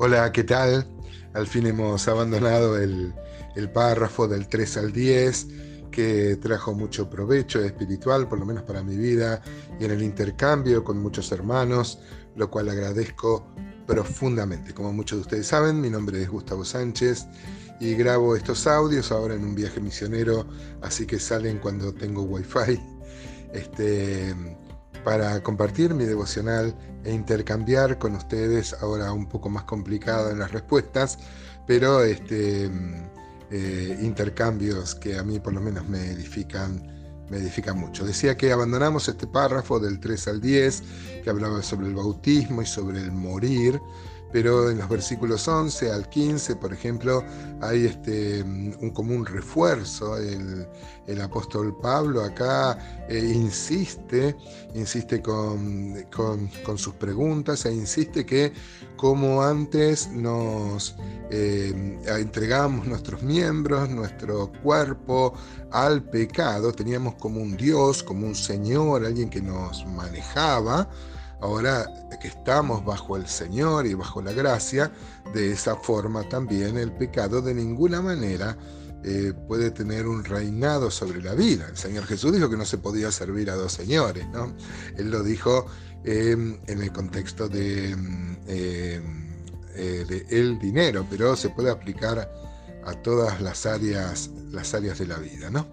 Hola, ¿qué tal? Al fin hemos abandonado el, párrafo del 3 al 10 que trajo mucho provecho espiritual, por lo menos para mi vida, y en el intercambio con muchos hermanos, lo cual agradezco profundamente. Como muchos de ustedes saben, mi nombre es Gustavo Sánchez y grabo estos audios ahora en un viaje misionero, así que salen cuando tengo wifi. Este, para compartir mi devocional e intercambiar con ustedes, ahora un poco más complicado en las respuestas, pero este, eh, intercambios que a mí por lo menos me edifican, me edifican mucho. Decía que abandonamos este párrafo del 3 al 10, que hablaba sobre el bautismo y sobre el morir, pero en los versículos 11 al 15, por ejemplo, hay este, un común refuerzo. El, apóstol Pablo acá eh, insiste, insiste con, sus preguntas e insiste que como antes nos eh, entregamos nuestros miembros, nuestro cuerpo al pecado, teníamos como un Dios, como un Señor, alguien que nos manejaba, Ahora que estamos bajo el Señor y bajo la gracia, de esa forma también el pecado de ninguna manera eh, puede tener un reinado sobre la vida. El Señor Jesús dijo que no se podía servir a dos señores, ¿no? Él lo dijo em, en el contexto de, em, eh, de, el dinero, pero se puede aplicar a todas las áreas, las áreas de la vida, ¿no?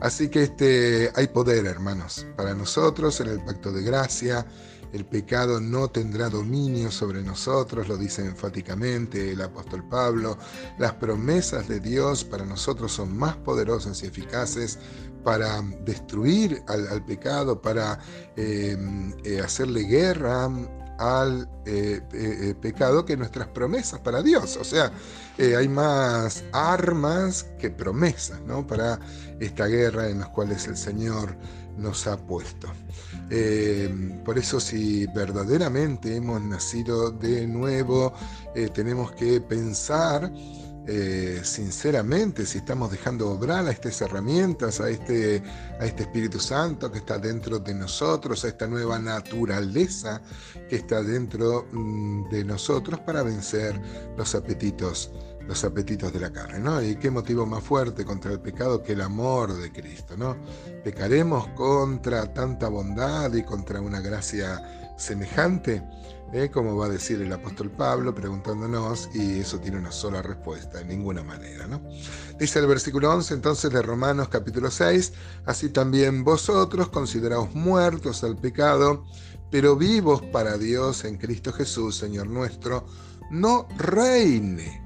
Así que este, hay poder, hermanos, para nosotros en el pacto de gracia, el pecado no tendrá dominio sobre nosotros, lo dice enfáticamente el apóstol Pablo. Las promesas de Dios para nosotros son más poderosas y eficaces para destruir al, pecado, para eh, eh, hacerle guerra al eh, pecado que nuestras promesas para Dios. O sea, hay más armas que promesas ¿no? para esta guerra en las cuales el Señor nos ha puesto. Eh, por eso si verdaderamente hemos nacido de nuevo, eh, tenemos que pensar eh, sinceramente si estamos dejando obrar a estas herramientas, a este, a este Espíritu Santo que está dentro de nosotros, a esta nueva naturaleza que está dentro mm, de nosotros para vencer los apetitos los apetitos de la carne, ¿no? Y qué motivo más fuerte contra el pecado que el amor de Cristo, ¿no? Pecaremos contra tanta bondad y contra una gracia semejante, ¿eh? como va a decir el apóstol Pablo preguntándonos, y eso tiene una sola respuesta, en ninguna manera, ¿no? Dice el versículo 11 entonces de Romanos capítulo 6, así también vosotros consideraos muertos al pecado, pero vivos para Dios en Cristo Jesús, Señor nuestro, no reine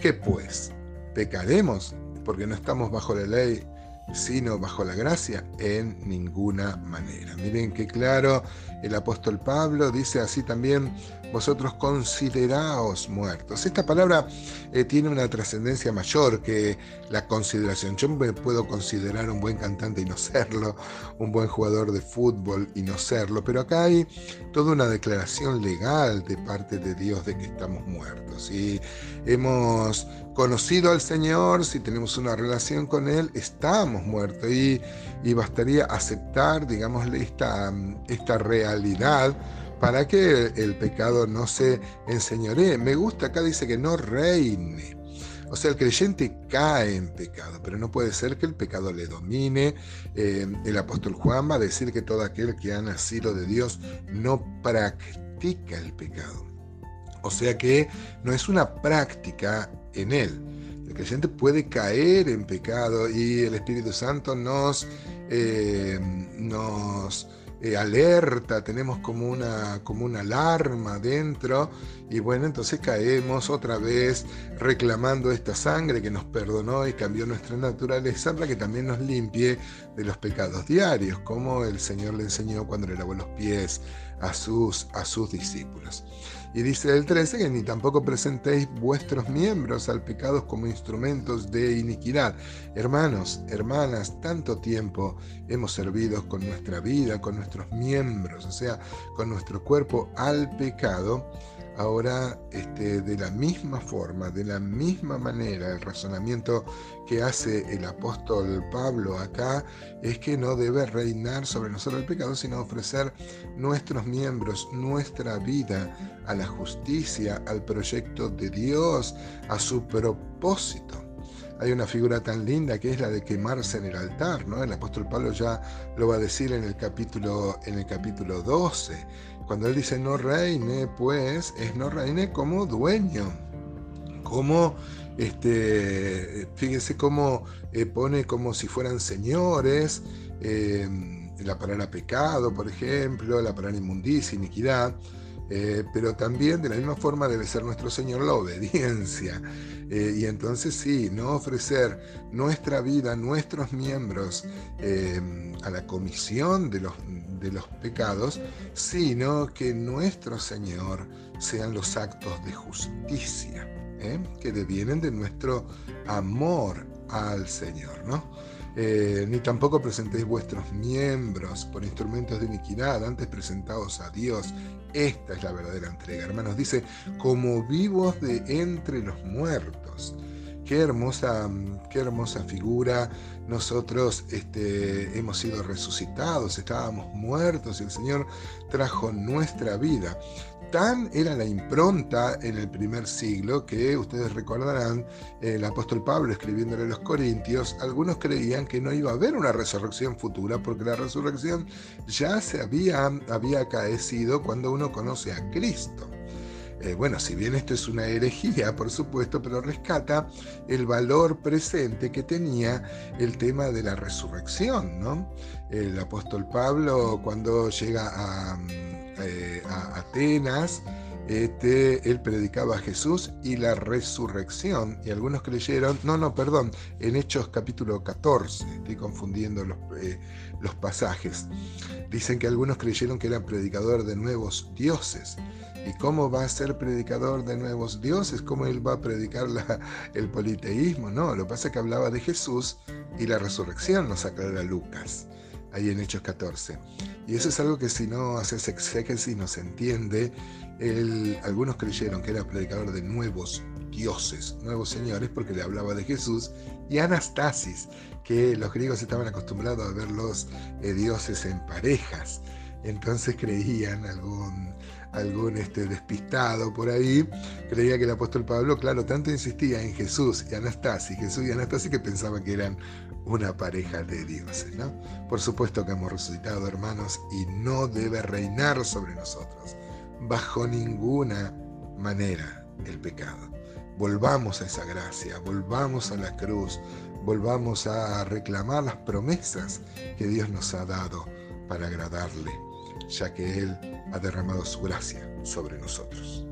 ¿Qué pues? ¿Pecaremos porque no estamos bajo la ley, sino bajo la gracia? En ninguna manera. Miren qué claro el apóstol Pablo dice así también, vosotros consideraos muertos. Esta palabra eh, tiene una trascendencia mayor que la consideración. Yo me puedo considerar un buen cantante y no serlo, un buen jugador de fútbol y no serlo, pero acá hay toda una declaración legal de parte de Dios de que estamos muertos. Y hemos conocido al Señor, si tenemos una relación con Él, estamos muertos. Y, bastaría aceptar, digámosle, esta, esta realidad para que el pecado no se enseñoree. Me gusta, acá dice que no reine. O sea, el creyente cae en pecado, pero no puede ser que el pecado le domine. Eh, el apóstol Juan va a decir que todo aquel que ha nacido de Dios no practica el pecado. O sea que no es una práctica en él. El creyente puede caer en pecado y el Espíritu Santo nos, eh, nos eh, alerta, tenemos como una, como una alarma dentro y bueno, entonces caemos otra vez reclamando esta sangre que nos perdonó y cambió nuestra naturaleza para que también nos limpie de los pecados diarios, como el Señor le enseñó cuando le lavó los pies a sus, a sus discípulos. Y dice el 13 que ni tampoco presentéis vuestros miembros al pecado como instrumentos de iniquidad. Hermanos, hermanas, tanto tiempo hemos servido con nuestra vida, con nuestros miembros, o sea, con nuestro cuerpo al pecado Ahora, este, de la misma forma, de la misma manera, el razonamiento que hace el apóstol Pablo acá es que no debe reinar sobre nosotros el pecado, sino ofrecer nuestros miembros, nuestra vida a la justicia, al proyecto de Dios, a su propósito hay una figura tan linda que es la de quemarse en el altar, ¿no? El apóstol Pablo ya lo va a decir en el capítulo, en el capítulo 12. Cuando él dice no reine, pues es no reine como dueño, como este, fíjense cómo eh, pone como si fueran señores, eh, la palabra pecado, por ejemplo, la palabra inmundicia, iniquidad. Eh, pero también de la misma forma debe ser nuestro Señor la obediencia. Eh, y entonces sí, no ofrecer nuestra vida, nuestros miembros eh, a la comisión de los, de los pecados, sino que nuestro Señor sean los actos de justicia, que devienen de nuestro amor al Señor, ¿no? Eh, ni tampoco presentéis vuestros miembros por instrumentos de iniquidad, antes presentados a Dios. Esta es la verdadera entrega, hermanos. Dice, como vivos de entre los muertos. Qué hermosa, qué hermosa figura. Nosotros este, hemos sido resucitados, estábamos muertos y el Señor trajo nuestra vida tan era la impronta en el primer siglo que ustedes recordarán el apóstol Pablo escribiéndole a los Corintios, algunos creían que no iba a haber una resurrección futura porque la resurrección ya se había, había acaecido cuando uno conoce a Cristo. Eh, bueno, si bien esto es una herejía, por supuesto, pero rescata el valor presente que tenía el tema de la resurrección, ¿no? El apóstol Pablo, cuando llega a, eh, a Atenas, este, él predicaba a Jesús y la resurrección. Y algunos creyeron, no, no, perdón, en Hechos capítulo 14, estoy confundiendo los, eh, los pasajes. Dicen que algunos creyeron que era predicador de nuevos dioses. ¿Y cómo va a ser predicador de nuevos dioses? ¿Cómo él va a predicar el politeísmo? No, lo que pasa es que hablaba de Jesús y la resurrección, nos aclara Lucas ahí en Hechos 14. Y eso es algo que si no haces exégesis no se entiende. Algunos creyeron que era predicador de nuevos dioses, nuevos señores, porque le hablaba de Jesús, y Anastasis, que los griegos estaban acostumbrados a ver los eh, dioses en parejas. Entonces creían, algún, algún este, despistado por ahí, creía que el apóstol Pablo, claro, tanto insistía en Jesús y Anastasis, Jesús y Anastasis, que pensaban que eran una pareja de dioses, ¿no? Por supuesto que hemos resucitado, hermanos, y no debe reinar sobre nosotros, bajo ninguna manera, el pecado. Volvamos a esa gracia, volvamos a la cruz, volvamos a reclamar las promesas que Dios nos ha dado para agradarle, ya que Él ha derramado su gracia sobre nosotros.